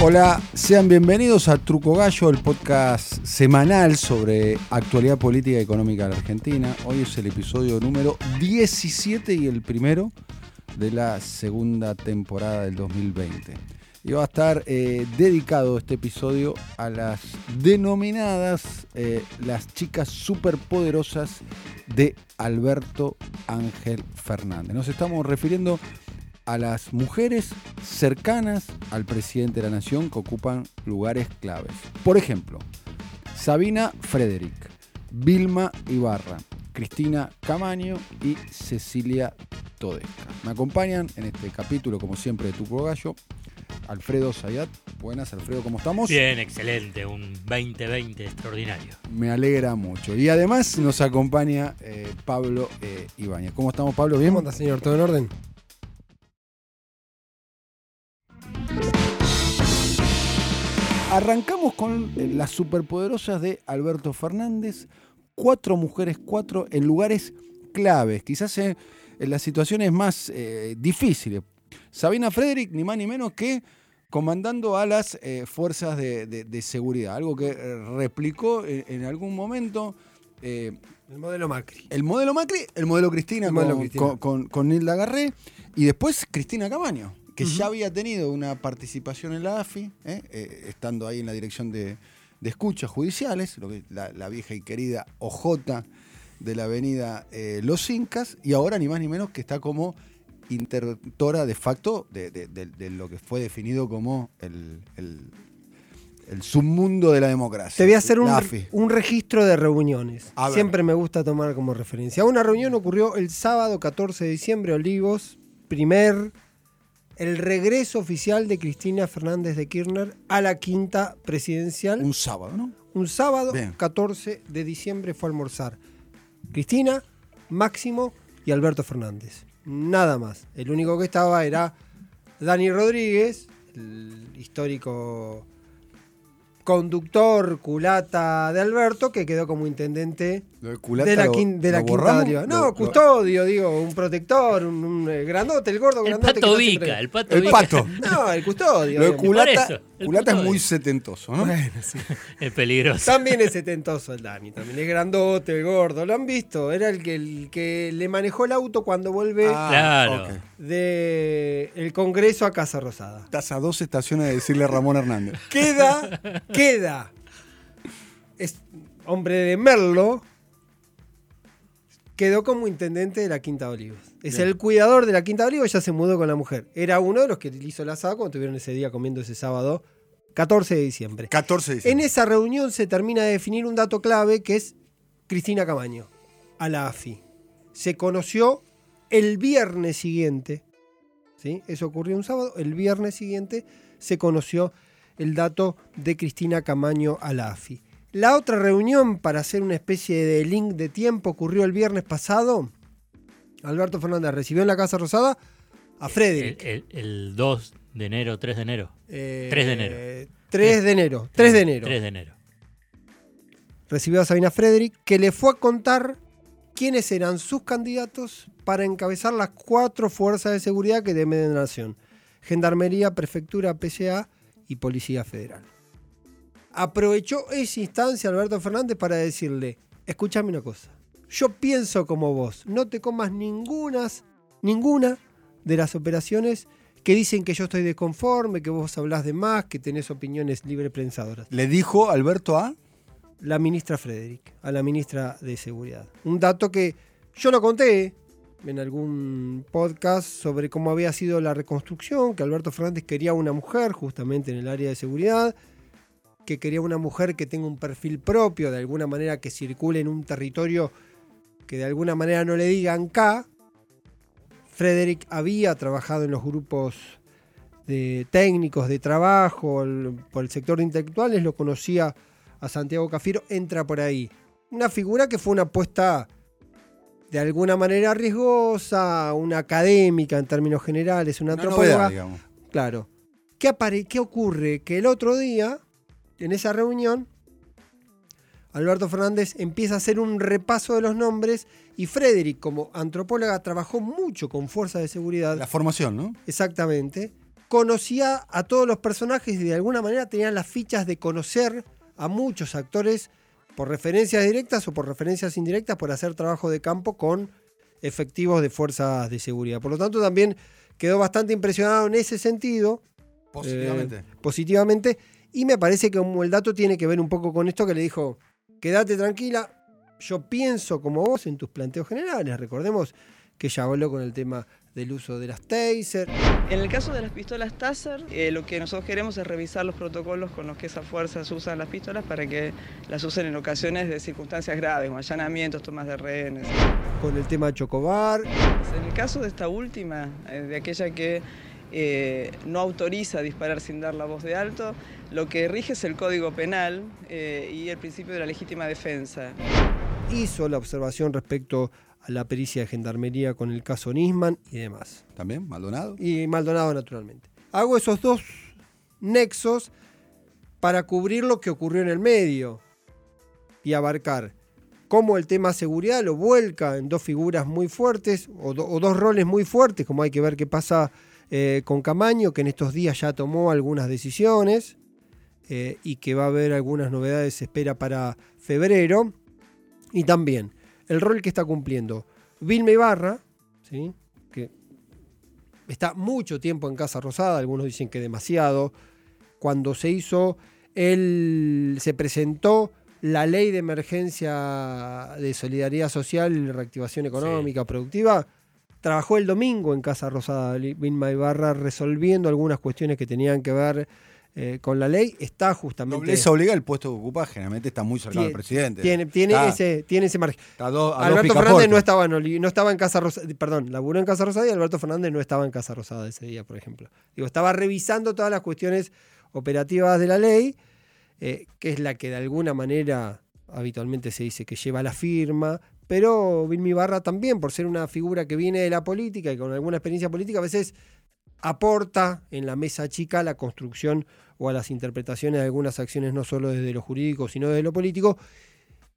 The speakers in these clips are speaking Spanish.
Hola, sean bienvenidos a Truco Gallo, el podcast semanal sobre actualidad política y económica de la Argentina. Hoy es el episodio número 17 y el primero de la segunda temporada del 2020. Y va a estar eh, dedicado este episodio a las denominadas eh, las chicas superpoderosas de Alberto Ángel Fernández. Nos estamos refiriendo a las mujeres cercanas al presidente de la nación que ocupan lugares claves. Por ejemplo, Sabina Frederick, Vilma Ibarra, Cristina Camaño y Cecilia Todesca. Me acompañan en este capítulo, como siempre, de Tu Gallo, Alfredo Zayat. Buenas, Alfredo, ¿cómo estamos? Bien, excelente, un 2020 extraordinario. Me alegra mucho. Y además nos acompaña eh, Pablo eh, Ibáñez. ¿Cómo estamos, Pablo? ¿Bien? ¿Cómo anda, señor? ¿Todo en orden? Arrancamos con eh, las superpoderosas de Alberto Fernández. Cuatro mujeres, cuatro en lugares claves, quizás en, en las situaciones más eh, difíciles. Sabina Frederick, ni más ni menos que comandando a las eh, fuerzas de, de- de seguridad, algo que eh, replicó en, en algún momento eh, El modelo Macri. el modelo Macri, el modelo Cristina, El modelo con, Cristina. con- con- con Nilda Garré y después Cristina Camaño, que ya había tenido una participación en la AFI, ¿eh? Eh, estando ahí en la dirección de, de escuchas judiciales, lo que, la, la vieja y querida OJ de la avenida eh, Los Incas, y ahora ni más ni menos que está como intertora de facto de, de- lo que fue definido como el, el- el submundo de la democracia. Te voy a hacer un, un registro de reuniones. Siempre me gusta tomar como referencia. Una reunión ocurrió el sábado 14 de diciembre, Olivos, primer, el regreso oficial de Cristina Fernández de Kirchner a la quinta presidencial. Un sábado, ¿no? Un sábado Bien. 14 de diciembre fue a almorzar. Cristina, Máximo y Alberto Fernández. Nada más. El único que estaba era Dani Rodríguez, el histórico conductor culata de Alberto, que quedó como intendente Lo de culata de la, quin- de la quinta lo- No, lo- custodio, digo, un protector, un, un, eh, grandote, el gordo El grandote. pato siempre- Vica, el pato El pato. No, el custodio. Lo de culata, eso, el culata es muy setentoso, ¿no? Bueno, sí. Es peligroso. También es setentoso el Dani, también es grandote, el gordo, lo han visto, era el que, el que le manejó el auto cuando vuelve Ah, Claro. de el Congreso a Casa Rosada. Estás a dos estaciones de decirle a Ramón Hernández. Queda, queda, es hombre de Merlo, quedó como intendente de la Quinta Olivos. Es Bien. el cuidador de la Quinta Olivos, ya se mudó con la mujer. Era uno de los que le hizo el asado cuando estuvieron ese día comiendo ese sábado 14 de diciembre. 14 de En diciembre. esa reunión se termina de definir un dato clave que es Cristina Camaño, a la AFI. Se conoció el viernes siguiente, ¿sí? eso ocurrió un sábado, el viernes siguiente se conoció el dato de Cristina Camaño a la otra reunión, para hacer una especie de link de tiempo, ocurrió el viernes pasado. Alberto Fernández recibió en la Casa Rosada a Frederick. el- el 2 de enero, 3 de enero. Eh, 3 de enero. 3 de enero. 3 de enero. 3 de enero. recibió a Sabina Frederick, que le fue a contar quiénes eran sus candidatos para encabezar las cuatro fuerzas de seguridad que temen de la nación. Gendarmería, Prefectura, PCA y Policía Federal. Aprovechó esa instancia Alberto Fernández para decirle, escúchame una cosa, yo pienso como vos, no te comas ninguna, ninguna de las operaciones que dicen que yo estoy desconforme, que vos hablás de más, que tenés opiniones libre prensadoras Le dijo Alberto A. la ministra Frederick, a la ministra de Seguridad. Un dato que yo lo conté en algún podcast sobre cómo había sido la reconstrucción, que Alberto Fernández quería una mujer justamente en el área de seguridad, que quería una mujer que tenga un perfil propio, de alguna manera que circule en un territorio que de alguna manera no le digan K. Frederick había trabajado en los grupos de técnicos de trabajo por el sector de intelectuales, lo conocía a Santiago Cafiero, entra por ahí. Una figura que fue una apuesta de alguna manera riesgosa, una académica en términos generales, una Una antropóloga. novedad. Claro. ¿Qué, apare- ¿Qué ocurre? Que el otro día, en esa reunión, Alberto Fernández empieza a hacer un repaso de los nombres y Frederick, como antropóloga, trabajó mucho con fuerzas de seguridad. La formación, ¿no? Exactamente. conocía a todos los personajes y de alguna manera tenía las fichas de conocer a muchos actores por referencias directas o por referencias indirectas por hacer trabajo de campo con efectivos de fuerzas de seguridad. Por lo tanto, también quedó bastante impresionado en ese sentido. Positivamente. eh, positivamente. Y me parece que como el dato tiene que ver un poco con esto que le dijo, quédate tranquila, yo pienso como vos en tus planteos generales. Recordemos que ya habló con el tema del uso de las taser. En el caso de las pistolas Taser, eh, lo que nosotros queremos es revisar los protocolos con los que esas fuerzas usan las pistolas para que las usen en ocasiones de circunstancias graves, como allanamientos, tomas de rehenes. Con el tema Chocobar. En el caso de esta última, eh, de aquella que eh, no autoriza disparar sin dar la voz de alto, lo que rige es el Código Penal y el principio de la legítima defensa. Hizo la observación respecto a la pericia de gendarmería con el caso Nisman y demás. ¿También? ¿Maldonado? Y Maldonado, naturalmente. Hago esos dos nexos para cubrir lo que ocurrió en el medio y abarcar cómo el tema seguridad lo vuelca en dos figuras muy fuertes o, do- o dos roles muy fuertes, como hay que ver qué pasa eh, con Camaño, que en estos días ya tomó algunas decisiones eh, y que va a haber algunas novedades, se espera para febrero. Y también el rol que está cumpliendo Vilma Ibarra, ¿sí? que está mucho tiempo en Casa Rosada, algunos dicen que demasiado. Cuando se hizo, él se presentó la ley de emergencia de solidaridad social y reactivación económica productiva. Trabajó el domingo en Casa Rosada, Vilma Ibarra, resolviendo algunas cuestiones que tenían que ver eh, con la ley. Está justamente. Nobleza obliga el puesto que ocupa, generalmente está muy cercano al Tiene- presidente. Tiene, tiene, Está- ese, tiene ese margen. Alberto. Fernández no estaba, en Oli- no estaba en Casa Rosada, perdón, laburó en Casa Rosada y Alberto Fernández no estaba en Casa Rosada ese día, por ejemplo. Digo, estaba revisando todas las cuestiones operativas de la ley, eh, que es la que de alguna manera habitualmente se dice que lleva la firma, pero Vilmi Barra también, por ser una figura que viene de la política y con alguna experiencia política, a veces aporta en la mesa chica la construcción o a las interpretaciones de algunas acciones, no solo desde lo jurídico, sino desde lo político.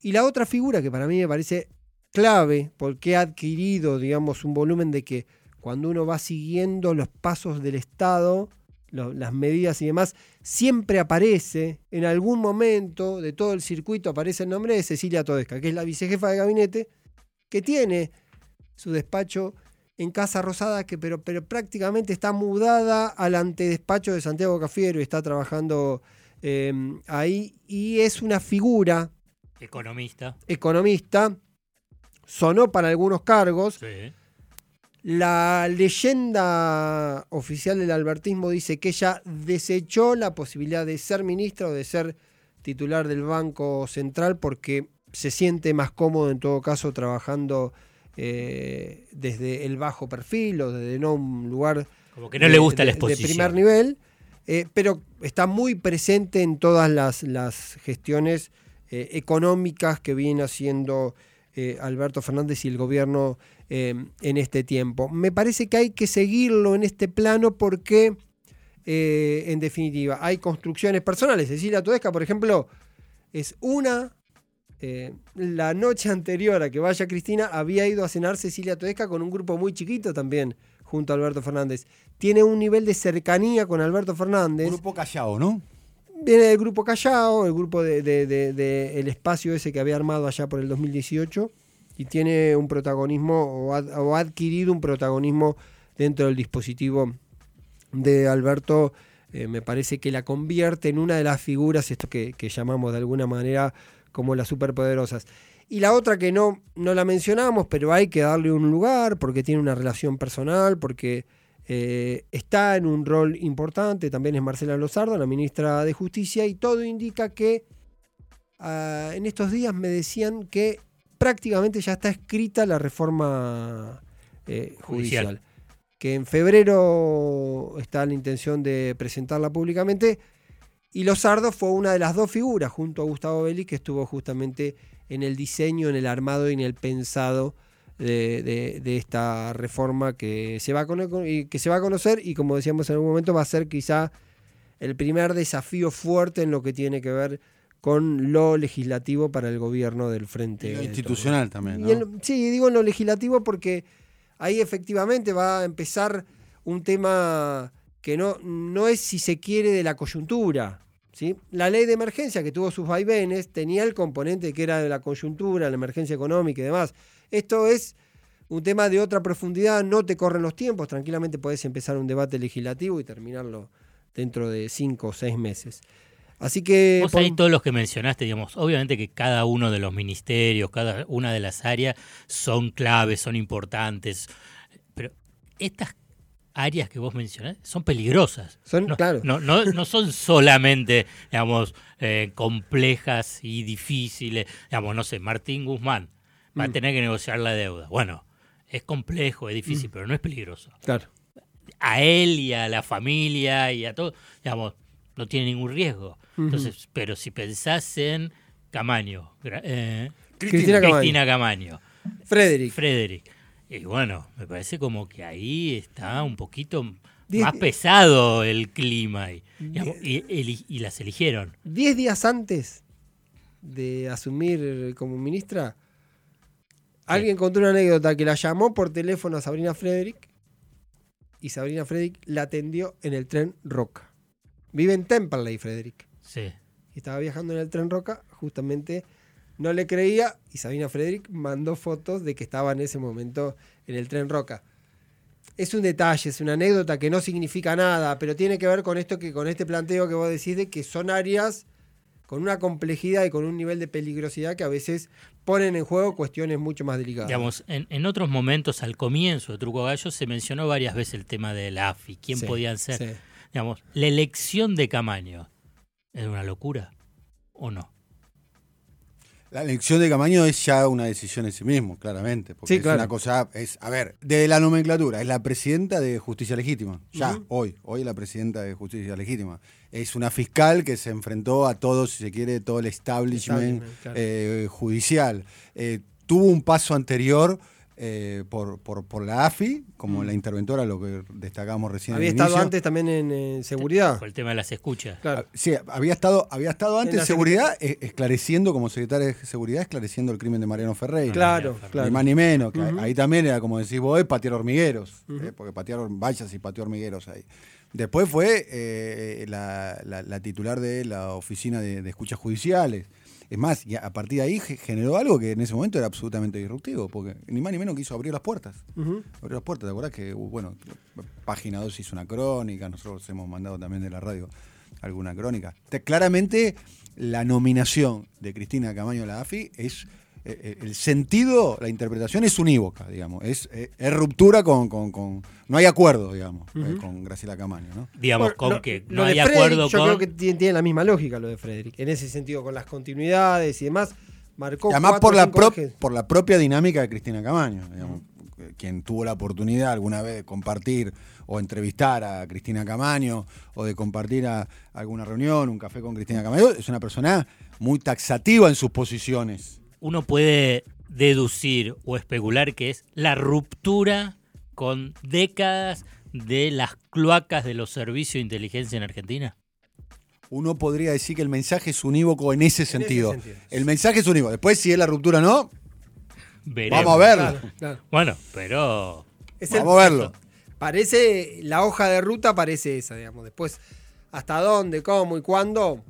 Y la otra figura que para mí me parece clave, porque ha adquirido, digamos, un volumen de que cuando uno va siguiendo los pasos del Estado, las medidas y demás, siempre aparece, en algún momento de todo el circuito, aparece el nombre de Cecilia Todesca, que es la vicejefa de gabinete, que tiene su despacho en Casa Rosada, que pero, pero prácticamente está mudada al antedespacho de Santiago Cafiero y está trabajando eh, ahí, y es una figura Economista. economista, sonó para algunos cargos. Sí. La leyenda oficial del albertismo dice que ella desechó la posibilidad de ser ministra o de ser titular del Banco Central porque se siente más cómodo en todo caso trabajando eh, desde el bajo perfil o desde no un lugar Como que no de- le gusta de- la de exposición. primer nivel, eh, pero está muy presente en todas las, las gestiones eh, económicas que viene haciendo Alberto Fernández y el gobierno en este tiempo. Me parece que hay que seguirlo en este plano porque, en definitiva, hay construcciones personales. Cecilia Todesca, por ejemplo, es una... eh, la noche anterior a que vaya Cristina, había ido a cenar Cecilia Todesca con un grupo muy chiquito también, junto a Alberto Fernández. Tiene un nivel de cercanía con Alberto Fernández. Grupo Callao, ¿no? Viene del grupo Callao, el grupo de, de- de- de el espacio ese que había armado allá por el 2018, y tiene un protagonismo o ha, o ha adquirido un protagonismo dentro del dispositivo de Alberto. eh, me parece que la convierte en una de las figuras, esto que, que llamamos de alguna manera como las superpoderosas. Y la otra que no, no la mencionamos, pero hay que darle un lugar porque tiene una relación personal, porque eh, está en un rol importante, también es Marcela Lozardo, la ministra de Justicia, y todo indica que ah, en estos días me decían que prácticamente ya está escrita la reforma eh, judicial. Judicial. Que en febrero está la intención de presentarla públicamente. Y Lozardo fue una de las dos figuras, junto a Gustavo Belli, que estuvo justamente en el diseño, en el armado y en el pensado de, de- de esta reforma que se, va a cono- y que se va a conocer y como decíamos en algún momento va a ser quizá el primer desafío fuerte en lo que tiene que ver con lo legislativo para el gobierno del Frente. Y lo de institucional también, Y ¿no? en sí, digo en lo legislativo porque ahí efectivamente va a empezar un tema que no, no es si se quiere de la coyuntura. ¿Sí? La ley de emergencia que tuvo sus vaivenes tenía el componente que era de la coyuntura, la emergencia económica y demás. Esto es un tema de otra profundidad, no te corren los tiempos, tranquilamente podés empezar un debate legislativo y terminarlo dentro de cinco o seis meses. Así que... Vos ahí todos los que mencionaste, digamos, obviamente que cada uno de los ministerios, cada una de las áreas son claves, son importantes, pero estas áreas que vos mencionás son peligrosas. Son, no, claro. no, no, no son solamente, digamos, eh, complejas y difíciles. Digamos, no sé, Martín Guzmán va a Mm. tener que negociar la deuda. Bueno, es complejo, es difícil, Mm. pero no es peligroso. Claro. A él y a la familia y a todo, digamos, no tiene ningún riesgo. Entonces, pero si pensás en Camaño, eh, Cristina Camaño. Cristina Camaño, Frederick. Frederick, y bueno, me parece como que ahí está un poquito más pesado el clima y, digamos, y, eli- y las eligieron. Diez días antes de asumir como ministra, alguien contó una anécdota que la llamó por teléfono a Sabrina Frederick y Sabrina Frederick la atendió en el tren Roca. Vive en Temperley, Frederick. Sí. Y estaba viajando en el tren Roca, justamente no le creía y Sabrina Frederick mandó fotos de que estaba en ese momento en el tren Roca. Es un detalle, es una anécdota que no significa nada, pero tiene que ver con esto que con este planteo que vos decís de que son áreas con una complejidad y con un nivel de peligrosidad que a veces ponen en juego cuestiones mucho más delicadas. Digamos, en, en otros momentos, al comienzo de Truco Gallo, se mencionó varias veces el tema del AFI, quién Sí, podían ser. sí. Digamos, la elección de Camaño, ¿es una locura o no? La elección de Camaño es ya una decisión en sí mismo, claramente. Porque Sí, es claro. una cosa, es, a ver, de la nomenclatura, es la presidenta de Justicia Legítima. Ya, Ujú. hoy, hoy es la presidenta de Justicia Legítima. Es una fiscal que se enfrentó a todo, si se quiere, todo el establishment, Establishment, claro. eh, judicial. Eh, tuvo un paso anterior eh, por, por, por la AFI, como la interventora, lo que destacamos recién. Mm. Había estado inicio. antes también en, eh, seguridad. Por el tema de las escuchas. Claro. Ah, Sí, había estado, había estado antes En seguridad, eh, esclareciendo, como secretaria de seguridad, esclareciendo el crimen de Mariano Ferreira. Claro, Ni claro. Ni más ni menos. que. Ahí también era, como decís vos, patear hormigueros. Eh, porque patearon vallas y pateó hormigueros ahí. Después fue eh, la, la- la titular de la oficina de, de escuchas judiciales. Es más, y a partir de ahí ge- generó algo que en ese momento era absolutamente disruptivo, porque ni más ni menos quiso abrir las puertas. Abrió las puertas, ¿te acordás que, uh, bueno, Página 2 hizo una crónica, nosotros hemos mandado también de la radio alguna crónica. Te- claramente la nominación de Cristina Camaño a la AFI es, eh, eh, el sentido, la interpretación es unívoca, digamos, es, eh, es ruptura con, con- con- no hay acuerdo, digamos, eh, con Graciela Camaño, ¿no? Digamos, Bueno, con lo- que no hay Frederick, acuerdo yo con... creo que tiene, tiene la misma lógica lo de Frederick. En ese sentido, con las continuidades y demás, marcó. Y además cuatro por la, pro- por la propia dinámica de Cristina Camaño, digamos, quien tuvo la oportunidad alguna vez de compartir o entrevistar a Cristina Camaño o de compartir a alguna reunión, un café con Cristina Camaño, es una persona muy taxativa en sus posiciones. Uno puede deducir o especular que es la ruptura con décadas de las cloacas de los servicios de inteligencia en Argentina. Uno podría decir que el mensaje es unívoco en ese sentido. sentido. El mensaje es unívoco. Después, si es la ruptura o no, Veremos. vamos a verlo. Claro, claro. Bueno, pero Es el- Vamos a verlo. Parece, la hoja de ruta parece esa, digamos. Después, hasta dónde, cómo y cuándo.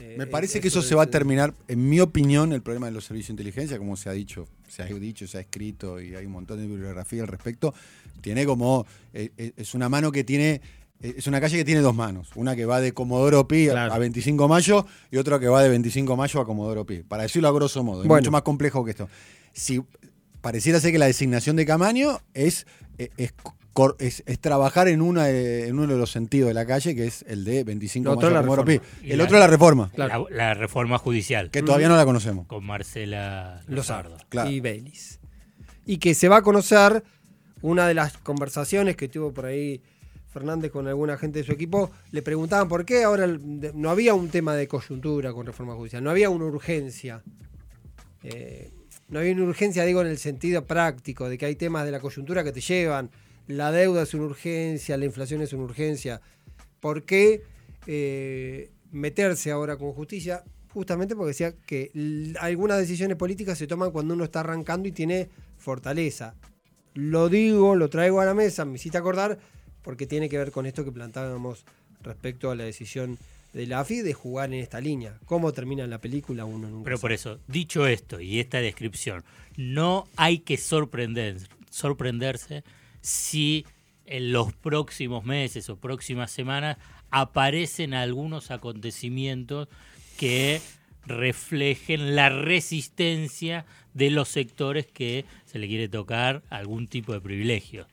Eh, Me parece es- que eso es- se va a terminar, en mi opinión, el problema de los servicios de inteligencia, como se ha dicho, se ha dicho, se ha escrito y hay un montón de bibliografía al respecto, tiene como, eh, eh, es una mano que tiene, eh, es una calle que tiene dos manos, una que va de Comodoro Pi a- Claro. a 25 de mayo y otra que va de 25 de mayo a Comodoro Pi, para decirlo a grosso modo, es mucho más complejo que esto. Si pareciera ser que la designación de Camaño es, eh, es- es trabajar en, una de- en uno de los sentidos de la calle, que es el de 25 Lo de otro mayo a la Comodoro Pi. reforma. Y El la- otro es la reforma. Claro. la, la reforma judicial Que todavía no la conocemos. con Marcela Lozardo. Claro. y Baylis. Y que se va a conocer una de las conversaciones que tuvo por ahí Fernández con alguna gente de su equipo. Le preguntaban por qué ahora el- de- no había un tema de coyuntura con reforma judicial, no había una urgencia. Eh, no había una urgencia, digo, en el sentido práctico, de que hay temas de la coyuntura que te llevan. La deuda es una urgencia, la inflación es una urgencia. ¿Por qué eh, meterse ahora con justicia? Justamente porque decía que algunas decisiones políticas se toman cuando uno está arrancando y tiene fortaleza. Lo digo, lo traigo a la mesa, me hiciste acordar porque tiene que ver con esto que plantábamos respecto a la decisión de la AFI de jugar en esta línea. ¿Cómo termina la película? Uno nunca Pero por eso, dicho esto y esta descripción, no hay que sorprender, sorprenderse si en los próximos meses o próximas semanas aparecen algunos acontecimientos que reflejen la resistencia de los sectores que se le quiere tocar algún tipo de privilegio.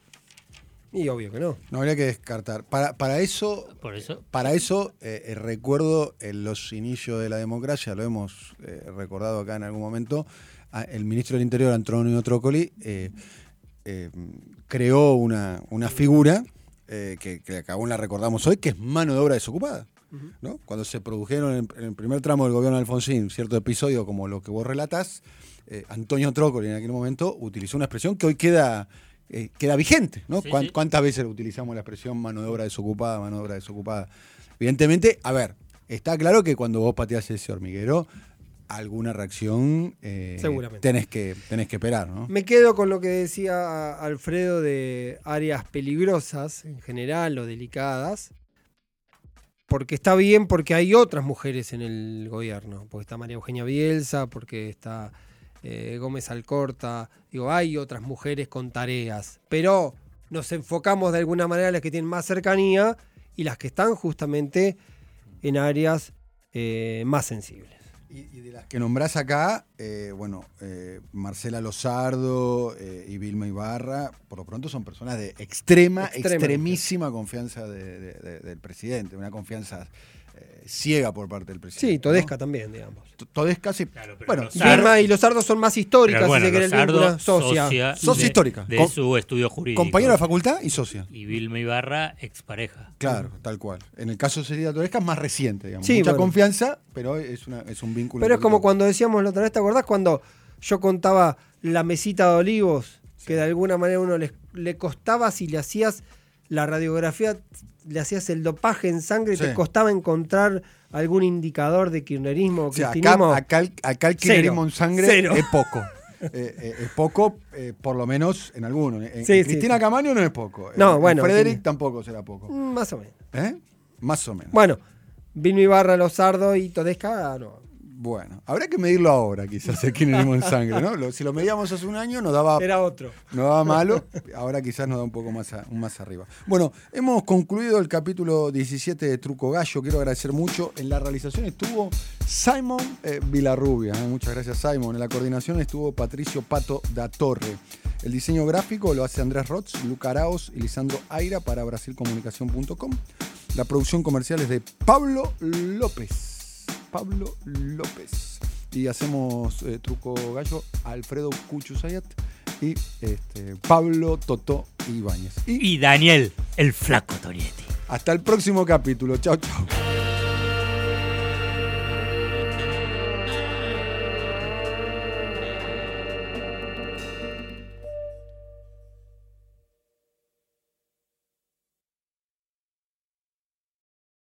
Y obvio que no. No habría que descartar. Para, para eso, Por eso, para eso eh, eh, recuerdo en los inicios de la democracia, lo hemos eh, recordado acá en algún momento, el ministro del Interior, Antonio Trócoli, eh, creó una, una figura eh, que, que aún la recordamos hoy, que es mano de obra desocupada. ¿no? Cuando se produjeron en, en el primer tramo del gobierno de Alfonsín cierto episodio como lo que vos relatás, eh, Antonio Trócoli en aquel momento utilizó una expresión que hoy queda, eh, queda vigente. ¿no? Sí, ¿Cuán- sí. ¿Cuántas veces utilizamos la expresión mano de obra desocupada, mano de obra desocupada? Evidentemente, a ver, está claro que cuando vos pateás ese hormiguero, alguna reacción eh, Seguramente. tenés que, tenés que esperar, ¿no? Me quedo con lo que decía Alfredo de áreas peligrosas en general o delicadas. Porque está bien, porque hay otras mujeres en el gobierno. Porque está María Eugenia Bielsa, porque está eh, Gómez Alcorta. Digo, hay otras mujeres con tareas. Pero nos enfocamos de alguna manera en las que tienen más cercanía y las que están justamente en áreas eh, más sensibles. Y, y de las que nombrás acá, eh, bueno, eh, Marcela Lozardo eh, y Vilma Ibarra, por lo pronto son personas de extrema, Extrema extremísima confianza de- de- de- del presidente, una confianza eh, ciega por parte del presidente. Sí, Todesca ¿no? también, digamos. T- Todesca sí. Claro, bueno, los Vilma y los sardos son más históricas, bueno, si se quiere el. Socia. socia Socia de- histórica. de su estudio jurídico. compañera de facultad y socia. Y Vilma Ibarra, expareja. Claro, tal cual. En el caso de Celia Todesca es más reciente, digamos. Sí, Mucha bueno. confianza, pero es, una, es un vínculo. Pero es como cuando decíamos la otra vez, ¿te acordás? Cuando yo contaba la mesita de olivos, que de alguna manera uno le, le costaba si le hacías la radiografía, le hacías el dopaje en sangre, Sí. te costaba encontrar algún indicador de kirchnerismo o sea, acá, acá, el- acá el kirchnerismo en sangre Cero. es poco. Eh, eh, es poco, eh, por lo menos en algunos. Sí, sí, Cristina. Camaño no es poco. No, En bueno, Frederick tampoco será poco. Mm, Más o menos. Más o menos. Bueno, Vilma Ibarra, Lozardo y Todesca, ah, no. Bueno, habrá que medirlo ahora, quizás, el kirchnerismo en sangre, ¿no? Lo- si lo medíamos hace un año, nos daba Era otro. No va malo, ahora quizás nos da un poco más, a- más arriba. Bueno, hemos concluido el capítulo 17 de Truco Gallo. Quiero agradecer mucho. En la realización estuvo Simon eh, Vilarrubia. ¿eh? Muchas gracias, Simon. En la coordinación estuvo Patricio Pato da Torre. El diseño gráfico lo hace Andrés Rotz, Luca Araos y Lisandro Aira para brasilcomunicación.com. La producción comercial es de Pablo López. Pablo López. Y hacemos eh, Truco Gallo, Alfredo Cuchusayat y este, Pablo Totó Ibáñez. Y Y Daniel, el flaco Tonietti. hasta el próximo capítulo. Chao, chao.